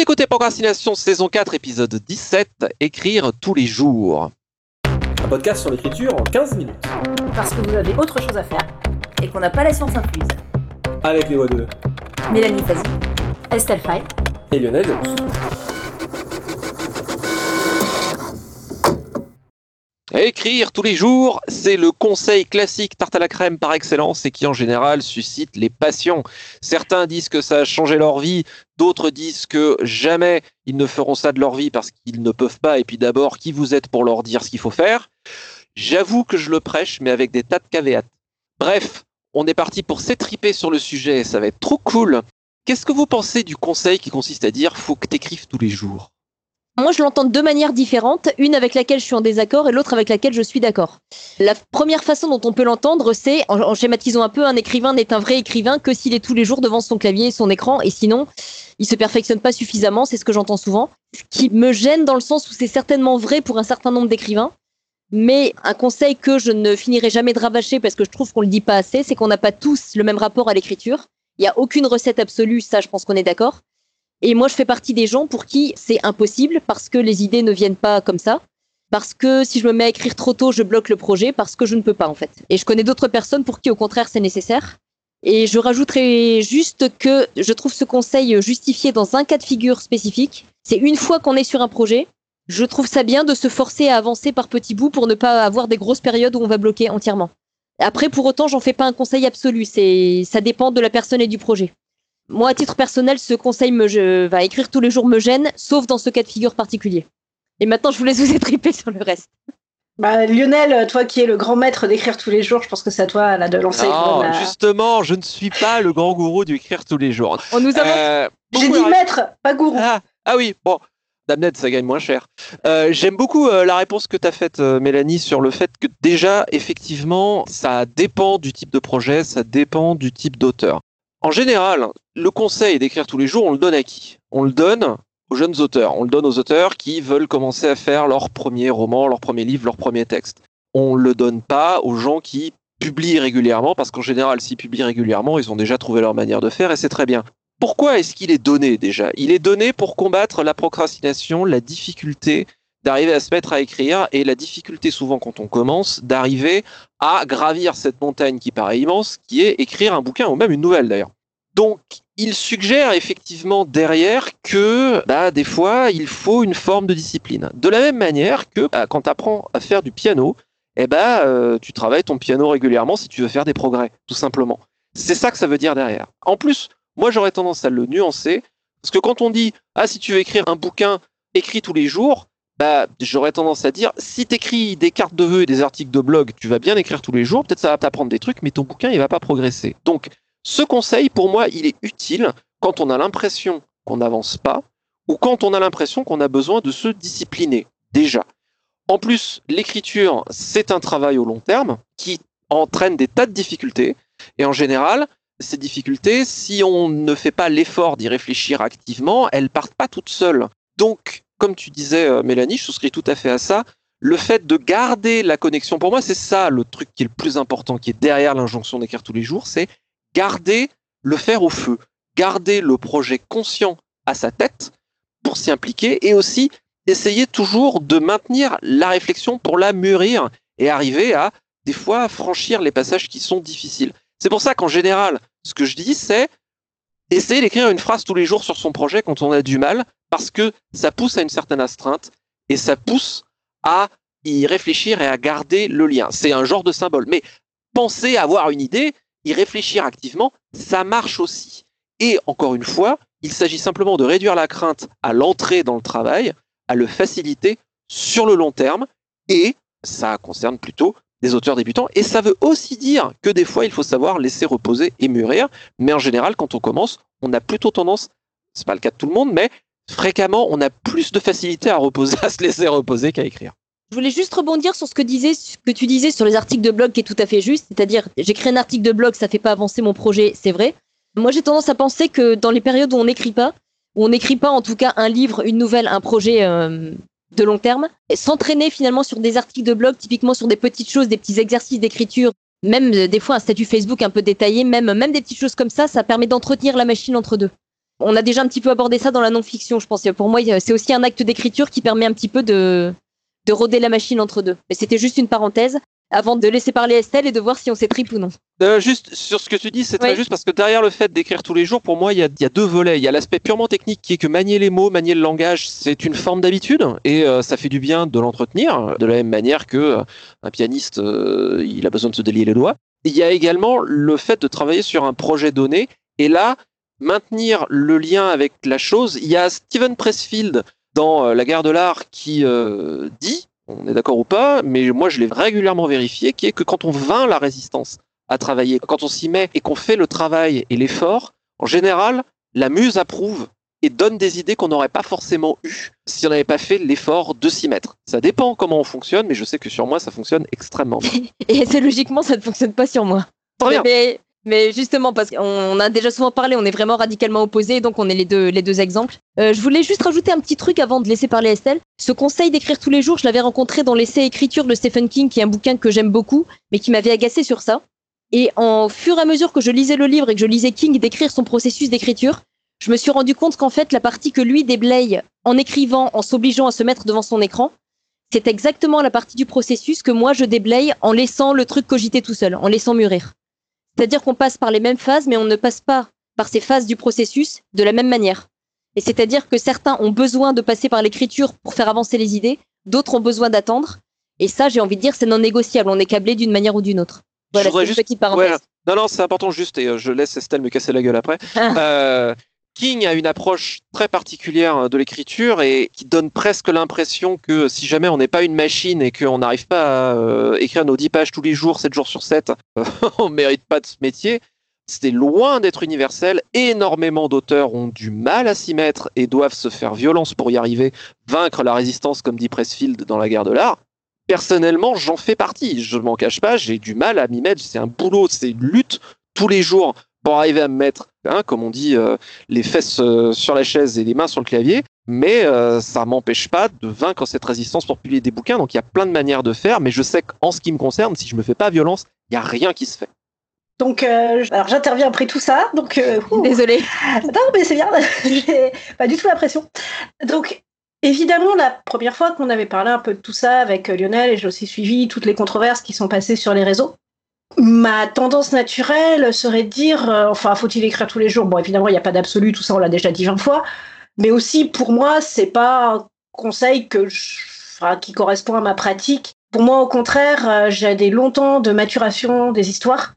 écoutez Procrastination saison 4 épisode 17, écrire tous les jours. Un podcast sur l'écriture en 15 minutes. Parce que vous avez autre chose à faire et qu'on n'a pas la science incluse. Avec les voix de Mélanie Fazi, Estelle Fay et Lionel Delous. Écrire tous les jours, c'est le conseil classique tarte à la crème par excellence et qui en général suscite les passions. Certains disent que ça a changé leur vie, d'autres disent que jamais ils ne feront ça de leur vie parce qu'ils ne peuvent pas. Et puis d'abord, qui vous êtes pour leur dire ce qu'il faut faire? J'avoue que je le prêche, mais avec des tas de caveats. Bref, on est parti pour s'étriper sur le sujet, ça va être trop cool. Qu'est-ce que vous pensez du conseil qui consiste à dire faut que t'écrives tous les jours moi, je l'entends de deux manières différentes, une avec laquelle je suis en désaccord et l'autre avec laquelle je suis d'accord. La première façon dont on peut l'entendre, c'est, en, schématisant un peu, un écrivain n'est un vrai écrivain que s'il est tous les jours devant son clavier et son écran, et sinon, il se perfectionne pas suffisamment, c'est ce que j'entends souvent. Ce qui me gêne dans le sens où c'est certainement vrai pour un certain nombre d'écrivains, mais un conseil que je ne finirai jamais de rabâcher parce que je trouve qu'on le dit pas assez, c'est qu'on n'a pas tous le même rapport à l'écriture. Il n'y a aucune recette absolue, ça je pense qu'on est d'accord. Et moi, je fais partie des gens pour qui c'est impossible parce que les idées ne viennent pas comme ça. Parce que si je me mets à écrire trop tôt, je bloque le projet parce que je ne peux pas en fait. Et je connais d'autres personnes pour qui au contraire c'est nécessaire. Et je rajouterai juste que je trouve ce conseil justifié dans un cas de figure spécifique. C'est une fois qu'on est sur un projet, je trouve ça bien de se forcer à avancer par petits bouts pour ne pas avoir des grosses périodes où on va bloquer entièrement. Après, pour autant, j'en fais pas un conseil absolu. C'est, ça dépend de la personne et du projet. Moi, à titre personnel, ce conseil me je, va écrire tous les jours me gêne, sauf dans ce cas de figure particulier. Et maintenant, je vous laisse vous étriper sur le reste. Bah, Lionel, toi qui es le grand maître d'écrire tous les jours, je pense que c'est à toi là, de lancer. Non, justement, je ne suis pas le grand gourou d'écrire tous les jours. On nous a euh, J'ai dit maître, pas gourou. Ah, ah oui, bon. Damned, ça gagne moins cher. Euh, j'aime beaucoup euh, la réponse que tu as faite, Mélanie, sur le fait que déjà, effectivement, ça dépend du type de projet, ça dépend du type d'auteur. En général, le conseil d'écrire tous les jours, on le donne à qui? On le donne aux jeunes auteurs. On le donne aux auteurs qui veulent commencer à faire leur premier roman, leur premier livre, leur premier texte. On ne le donne pas aux gens qui publient régulièrement, parce qu'en général, s'ils publient régulièrement, ils ont déjà trouvé leur manière de faire et c'est très bien. Pourquoi est-ce qu'il est donné déjà? Il est donné pour combattre la procrastination, la difficulté d'arriver à se mettre à écrire et la difficulté souvent quand on commence d'arriver à gravir cette montagne qui paraît immense, qui est écrire un bouquin ou même une nouvelle d'ailleurs. Donc, il suggère effectivement derrière que bah, des fois, il faut une forme de discipline. De la même manière que bah, quand tu apprends à faire du piano, eh ben, euh, tu travailles ton piano régulièrement si tu veux faire des progrès, tout simplement. C'est ça que ça veut dire derrière. En plus, moi j'aurais tendance à le nuancer, parce que quand on dit ah si tu veux écrire un bouquin écrit tous les jours, bah, j'aurais tendance à dire, si tu écris des cartes de vœux et des articles de blog, tu vas bien écrire tous les jours, peut-être ça va t'apprendre des trucs, mais ton bouquin, il va pas progresser. Donc, ce conseil, pour moi, il est utile quand on a l'impression qu'on n'avance pas, ou quand on a l'impression qu'on a besoin de se discipliner, déjà. En plus, l'écriture, c'est un travail au long terme qui entraîne des tas de difficultés, et en général, ces difficultés, si on ne fait pas l'effort d'y réfléchir activement, elles partent pas toutes seules. Donc, comme tu disais, euh, Mélanie, je souscris tout à fait à ça. Le fait de garder la connexion, pour moi, c'est ça le truc qui est le plus important, qui est derrière l'injonction d'écrire tous les jours, c'est garder le fer au feu, garder le projet conscient à sa tête pour s'y impliquer et aussi essayer toujours de maintenir la réflexion pour la mûrir et arriver à des fois franchir les passages qui sont difficiles. C'est pour ça qu'en général, ce que je dis, c'est essayer d'écrire une phrase tous les jours sur son projet quand on a du mal, parce que ça pousse à une certaine astreinte et ça pousse à y réfléchir et à garder le lien. C'est un genre de symbole. Mais penser avoir une idée, y réfléchir activement, ça marche aussi. Et encore une fois, il s'agit simplement de réduire la crainte à l'entrée dans le travail, à le faciliter sur le long terme, et ça concerne plutôt des auteurs débutants. Et ça veut aussi dire que des fois, il faut savoir laisser reposer et mûrir. Mais en général, quand on commence, on a plutôt tendance, c'est pas le cas de tout le monde, mais fréquemment, on a plus de facilité à reposer, à se laisser reposer qu'à écrire. Je voulais juste rebondir sur ce que, tu disais sur les articles de blog qui est tout à fait juste. C'est-à-dire, j'écris un article de blog, ça fait pas avancer mon projet, c'est vrai. Moi, j'ai tendance à penser que dans les périodes où on n'écrit pas, où on n'écrit pas en tout cas un livre, une nouvelle, un projet euh, de long terme, s'entraîner finalement sur des articles de blog, typiquement sur des petites choses, des petits exercices d'écriture, même euh, des fois un statut Facebook un peu détaillé, même, même des petites choses comme ça, ça permet d'entretenir la machine entre deux. On a déjà un petit peu abordé ça dans la non-fiction, je pense. Pour moi, c'est aussi un acte d'écriture qui permet un petit peu de, de rôder la machine entre deux. Mais c'était juste une parenthèse avant de laisser parler Estelle et de voir si on s'étripe ou non. Euh, juste sur ce que tu dis, c'est très Oui. juste parce que derrière le fait d'écrire tous les jours, pour moi, il y a, il y a deux volets. Il y a l'aspect purement technique qui est que manier les mots, manier le langage, c'est une forme d'habitude et euh, ça fait du bien de l'entretenir de la même manière que euh, un pianiste, il a besoin de se délier les doigts. Il y a également le fait de travailler sur un projet donné et là, maintenir le lien avec la chose. Il y a Steven Pressfield dans euh, La guerre de l'art qui euh, dit, on est d'accord ou pas, mais moi je l'ai régulièrement vérifié, qui est que quand on vainc la résistance à travailler, quand on s'y met et qu'on fait le travail et l'effort, en général, la muse approuve et donne des idées qu'on n'aurait pas forcément eues si on n'avait pas fait l'effort de s'y mettre. Ça dépend comment on fonctionne, mais je sais que sur moi, ça fonctionne extrêmement bien. Et c'est logiquement, ça ne fonctionne pas sur moi. Très bien. Mais, mais justement, parce qu'on a déjà souvent parlé, on est vraiment radicalement opposés, donc on est les deux, les deux exemples. Euh, je voulais juste rajouter un petit truc avant de laisser parler Estelle. Ce conseil d'écrire tous les jours, je l'avais rencontré dans l'essai écriture de Stephen King, qui est un bouquin que j'aime beaucoup, mais qui m'avait agacé sur ça. Et en fur et à mesure que je lisais le livre et que je lisais King décrire son processus d'écriture, je me suis rendu compte qu'en fait, la partie que lui déblaye en écrivant, en s'obligeant à se mettre devant son écran, c'est exactement la partie du processus que moi je déblaye en laissant le truc cogiter tout seul, en laissant mûrir. C'est-à-dire qu'on passe par les mêmes phases, mais on ne passe pas par ces phases du processus de la même manière. Et c'est-à-dire que certains ont besoin de passer par l'écriture pour faire avancer les idées, d'autres ont besoin d'attendre. Et ça, j'ai envie de dire, c'est non négociable. On est câblé d'une manière ou d'une autre. Voilà, c'est une juste- petite parenthèse. Ouais, non, non, c'est important juste, et euh, je laisse Estelle me casser la gueule après. Euh, King a une approche très particulière de l'écriture et qui donne presque l'impression que si jamais on n'est pas une machine et qu'on n'arrive pas à euh, écrire nos 10 pages tous les jours, 7 jours sur 7, on mérite pas de ce métier. C'est loin d'être universel. Énormément d'auteurs ont du mal à s'y mettre et doivent se faire violence pour y arriver, vaincre la résistance, comme dit Pressfield dans La guerre de l'art. Personnellement, j'en fais partie. Je ne m'en cache pas, j'ai du mal à m'y mettre. C'est un boulot, c'est une lutte tous les jours pour arriver à me mettre, hein, comme on dit, euh, les fesses euh, sur la chaise et les mains sur le clavier. Mais euh, ça m'empêche pas de vaincre cette résistance pour publier des bouquins. Donc il y a plein de manières de faire, mais je sais qu'en ce qui me concerne, si je me fais pas violence, il y a rien qui se fait. Donc, euh, alors j'interviens après tout ça. Donc, euh. Désolée. non, mais c'est bien. J'ai pas du tout la pression. Donc, évidemment, la première fois qu'on avait parlé un peu de tout ça avec Lionel, et j'ai aussi suivi toutes les controverses qui sont passées sur les réseaux. Ma tendance naturelle serait de dire, euh, enfin, faut-il écrire tous les jours? Bon, évidemment, il n'y a pas d'absolu, tout ça, on l'a déjà dit 20 fois. Mais aussi, pour moi, c'est pas un conseil que je- enfin, qui correspond à ma pratique. Pour moi, au contraire, euh, j'ai des longs temps de maturation des histoires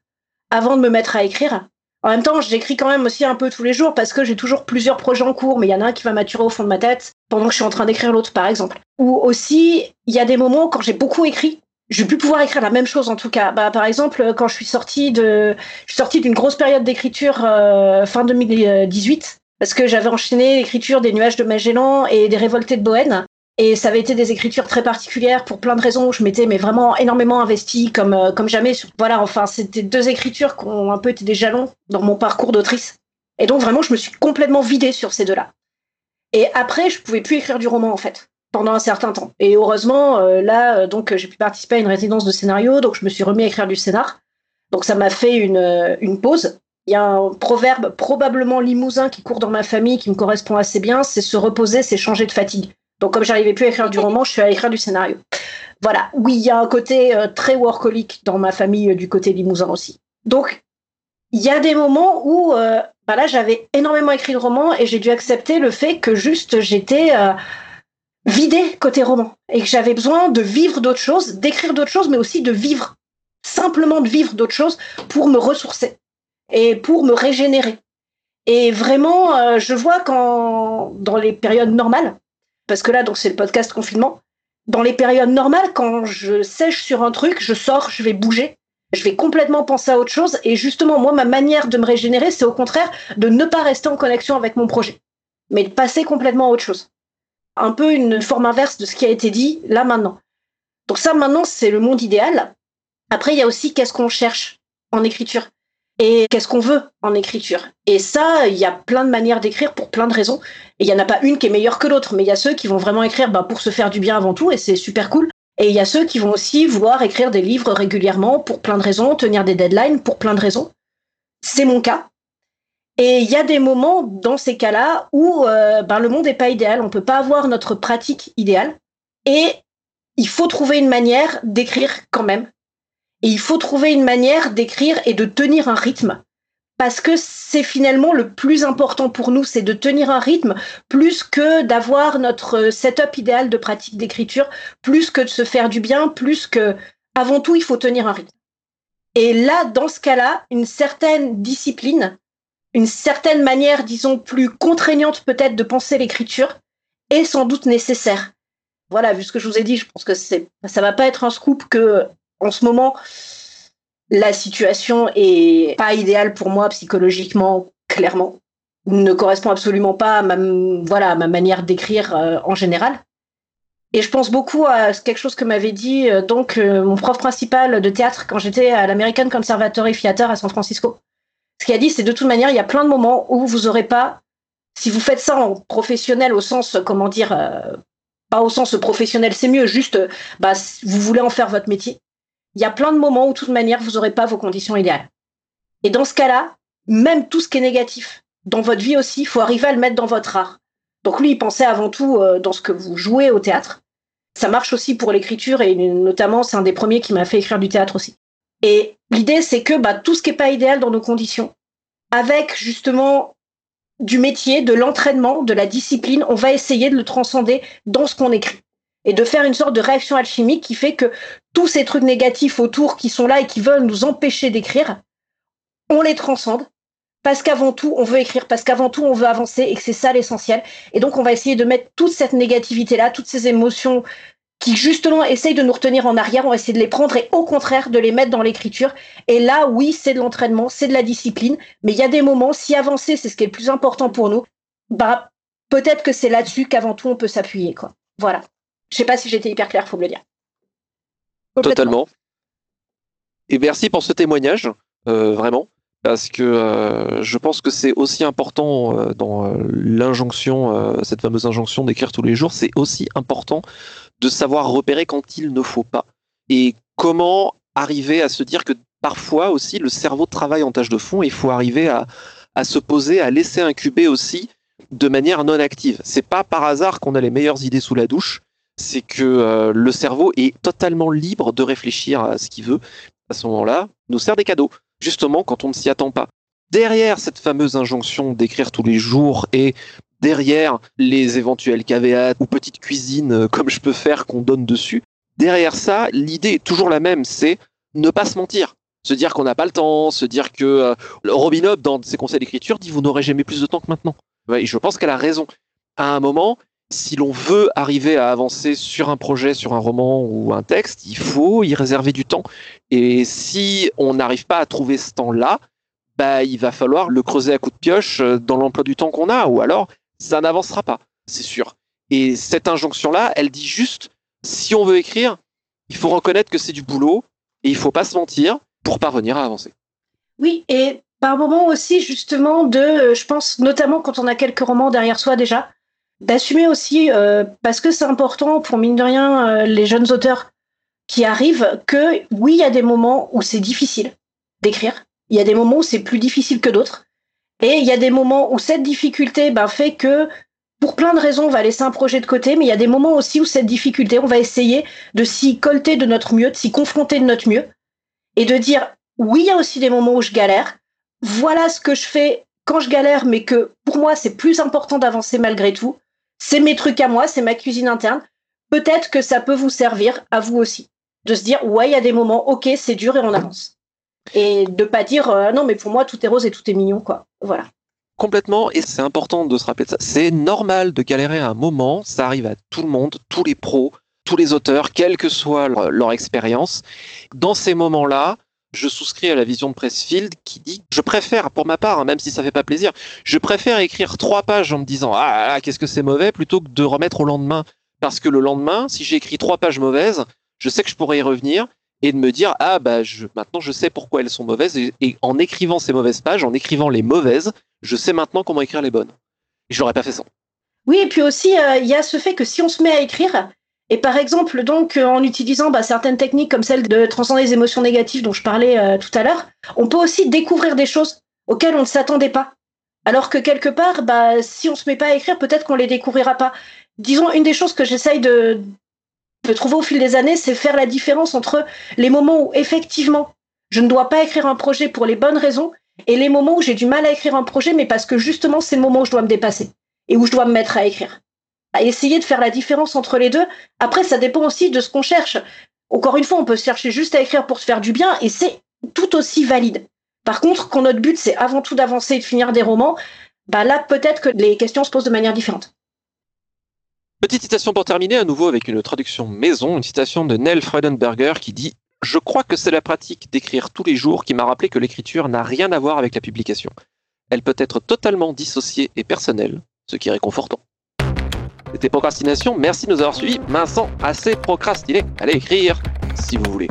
avant de me mettre à écrire. En même temps, j'écris quand même aussi un peu tous les jours parce que j'ai toujours plusieurs projets en cours, mais il y en a un qui va maturer au fond de ma tête pendant que je suis en train d'écrire l'autre, par exemple. Ou aussi, il y a des moments quand j'ai beaucoup écrit, je vais plus pouvoir écrire la même chose en tout cas. Bah, par exemple, quand je suis sortie de, je suis sortie d'une grosse période d'écriture euh, fin 2018 parce que j'avais enchaîné l'écriture des Nuages de Magellan et des Révoltés de Bohème. Et ça avait été des écritures très particulières pour plein de raisons. Je m'étais mais vraiment énormément investie comme euh, comme jamais. Voilà, enfin c'était deux écritures qui ont un peu été des jalons dans mon parcours d'autrice. Et donc vraiment, je me suis complètement vidée sur ces deux-là. Et après, je pouvais plus écrire du roman en fait pendant un certain temps. Et heureusement, euh, là, euh, donc j'ai pu participer à une résidence de scénario, donc je me suis remis à écrire du scénar. Donc ça m'a fait une euh, une pause. Il y a un proverbe probablement limousin qui court dans ma famille qui me correspond assez bien, c'est se reposer, c'est changer de fatigue. Donc comme j'arrivais plus à écrire du roman, je suis à écrire du scénario. Voilà, oui, il y a un côté très workaholic dans ma famille du côté limousin aussi. Donc il y a des moments où euh, bah là j'avais énormément écrit de romans et j'ai dû accepter le fait que juste j'étais euh, vidée côté roman et que j'avais besoin de vivre d'autres choses, d'écrire d'autres choses, mais aussi de vivre, simplement de vivre d'autres choses pour me ressourcer et pour me régénérer. Et vraiment, euh, je vois quand dans les périodes normales, parce que là donc c'est le podcast confinement, dans les périodes normales, quand je sèche sur un truc, je sors, je vais bouger, je vais complètement penser à autre chose. Et justement, moi, ma manière de me régénérer, c'est au contraire de ne pas rester en connexion avec mon projet, mais de passer complètement à autre chose. Un peu une forme inverse de ce qui a été dit là maintenant. Donc ça, maintenant, c'est le monde idéal. Après, il y a aussi qu'est-ce qu'on cherche en écriture et qu'est-ce qu'on veut en écriture. Et ça, il y a plein de manières d'écrire pour plein de raisons. Et il n'y en a pas une qui est meilleure que l'autre, mais il y a ceux qui vont vraiment écrire bah, pour se faire du bien avant tout, et c'est super cool. Et il y a ceux qui vont aussi vouloir écrire des livres régulièrement pour plein de raisons, tenir des deadlines pour plein de raisons. C'est mon cas. Et il y a des moments dans ces cas-là où euh, ben, le monde n'est pas idéal, on peut pas avoir notre pratique idéale, et il faut trouver une manière d'écrire quand même. Et il faut trouver une manière d'écrire et de tenir un rythme. Parce que c'est finalement le plus important pour nous, c'est de tenir un rythme plus que d'avoir notre setup idéal de pratique d'écriture, plus que de se faire du bien, plus que, avant tout, il faut tenir un rythme. Et là, dans ce cas-là, une certaine discipline, une certaine manière, disons, plus contraignante peut-être de penser l'écriture est sans doute nécessaire. Voilà, vu ce que je vous ai dit, je pense que c'est, ça va pas être un scoop que, en ce moment, la situation est pas idéale pour moi psychologiquement, clairement. Ne correspond absolument pas à ma, voilà, ma manière d'écrire euh, en général. Et je pense beaucoup à quelque chose que m'avait dit euh, donc euh, mon prof principal de théâtre quand j'étais à l'American Conservatory Theater à San Francisco. Ce qu'il a dit, c'est de toute manière, il y a plein de moments où vous aurez pas, si vous faites ça en professionnel au sens, comment dire, pas au sens professionnel, c'est mieux, juste, bah, vous voulez en faire votre métier il y a plein de moments où, de toute manière, vous n'aurez pas vos conditions idéales. Et dans ce cas-là, même tout ce qui est négatif dans votre vie aussi, il faut arriver à le mettre dans votre art. Donc lui, il pensait avant tout euh, dans ce que vous jouez au théâtre. Ça marche aussi pour l'écriture et notamment, c'est un des premiers qui m'a fait écrire du théâtre aussi. Et l'idée, c'est que bah, tout ce qui n'est pas idéal dans nos conditions, avec justement du métier, de l'entraînement, de la discipline, on va essayer de le transcender dans ce qu'on écrit. Et de faire une sorte de réaction alchimique qui fait que tous ces trucs négatifs autour qui sont là et qui veulent nous empêcher d'écrire, on les transcende. Parce qu'avant tout, on veut écrire, parce qu'avant tout, on veut avancer. Et que c'est ça l'essentiel. Et donc, on va essayer de mettre toute cette négativité-là, toutes ces émotions qui justement essayent de nous retenir en arrière, on va de les prendre et au contraire de les mettre dans l'écriture. Et là, oui, c'est de l'entraînement, c'est de la discipline, mais il y a des moments, si avancer, c'est ce qui est le plus important pour nous, bah, peut-être que c'est là-dessus qu'avant tout, on peut s'appuyer, quoi. Voilà. Je sais pas si j'étais hyper clair, faut me le dire. Totalement. Et merci pour ce témoignage, euh, vraiment, parce que euh, je pense que c'est aussi important euh, dans l'injonction, cette fameuse injonction d'écrire tous les jours, c'est aussi important de savoir repérer quand il ne faut pas. Et comment arriver à se dire que parfois aussi le cerveau travaille en tâche de fond et il faut arriver à, à se poser, à laisser incuber aussi de manière non active. C'est pas par hasard qu'on a les meilleures idées sous la douche c'est que euh, le cerveau est totalement libre de réfléchir à ce qu'il veut. À ce moment-là, nous sert des cadeaux, justement quand on ne s'y attend pas. Derrière cette fameuse injonction d'écrire tous les jours et derrière les éventuels caveats ou petites cuisines euh, comme je peux faire qu'on donne dessus, derrière ça, l'idée est toujours la même, c'est ne pas se mentir. Se dire qu'on n'a pas le temps, se dire que euh, Robin Hood, dans ses conseils d'écriture, dit vous n'aurez jamais plus de temps que maintenant. Et je pense qu'elle a raison. À un moment, si l'on veut arriver à avancer sur un projet, sur un roman ou un texte, il faut y réserver du temps. Et si on n'arrive pas à trouver ce temps-là, bah, il va falloir le creuser à coups de pioche euh, dans l'emploi du temps qu'on a, ou alors ça n'avancera pas, c'est sûr. Et cette injonction-là, elle dit juste, si on veut écrire, il faut reconnaître que c'est du boulot et il faut pas se mentir pour parvenir à avancer. Oui, et par moment aussi, justement, de, euh, je pense notamment quand on a quelques romans derrière soi déjà, d'assumer aussi, euh, parce que c'est important pour mine de rien euh, les jeunes auteurs qui arrivent, que oui, il y a des moments où c'est difficile d'écrire, il y a des moments où c'est plus difficile que d'autres, et il y a des moments où cette difficulté ben, fait que pour plein de raisons, on va laisser un projet de côté, mais il y a des moments aussi où cette difficulté, on va essayer de s'y colter de notre mieux, de s'y confronter de notre mieux, et de dire, oui, il y a aussi des moments où je galère, voilà ce que je fais quand je galère, mais que pour moi, c'est plus important d'avancer malgré tout c'est mes trucs à moi, c'est ma cuisine interne. Peut-être que ça peut vous servir à vous aussi. De se dire, ouais, il y a des moments, ok, c'est dur et on avance. Et de pas dire, euh, non, mais pour moi, tout est rose et tout est mignon, quoi. Voilà. Complètement, et c'est important de se rappeler de ça. C'est normal de galérer à un moment, ça arrive à tout le monde, tous les pros, tous les auteurs, quelle que soit leur expérience. Dans ces moments-là, je souscris à la vision de Pressfield qui dit je préfère, pour ma part, hein, même si ça fait pas plaisir, je préfère écrire trois pages en me disant ah, ah qu'est-ce que c'est mauvais plutôt que de remettre au lendemain. Parce que le lendemain, si j'ai écrit trois pages mauvaises, je sais que je pourrais y revenir et de me dire ah bah maintenant je sais pourquoi elles sont mauvaises et, en écrivant ces mauvaises pages, en écrivant les mauvaises, je sais maintenant comment écrire les bonnes. Et je n'aurais pas fait ça. Oui, et puis aussi euh, il y a ce fait que si on se met à écrire, et par exemple, donc, euh, en utilisant bah, certaines techniques comme celle de transcender les émotions négatives dont je parlais euh, tout à l'heure, on peut aussi découvrir des choses auxquelles on ne s'attendait pas. Alors que quelque part, bah, si on se met pas à écrire, peut-être qu'on les découvrira pas. Disons, une des choses que j'essaye de, de trouver au fil des années, c'est faire la différence entre les moments où effectivement je ne dois pas écrire un projet pour les bonnes raisons et les moments où j'ai du mal à écrire un projet, mais parce que justement c'est le moment où je dois me dépasser et où je dois me mettre à écrire. À essayer de faire la différence entre les deux. Après, ça dépend aussi de ce qu'on cherche. Encore une fois, on peut chercher juste à écrire pour se faire du bien et c'est tout aussi valide. Par contre, quand notre but c'est avant tout d'avancer et de finir des romans, bah là peut-être que les questions se posent de manière différente. Petite citation pour terminer, à nouveau avec une traduction maison, une citation de Nell Freudenberger qui dit Je crois que c'est la pratique d'écrire tous les jours qui m'a rappelé que l'écriture n'a rien à voir avec la publication. Elle peut être totalement dissociée et personnelle, ce qui est réconfortant. C'était Procrastination, merci de nous avoir suivis. Vincent, assez procrastiné. Allez écrire, si vous voulez.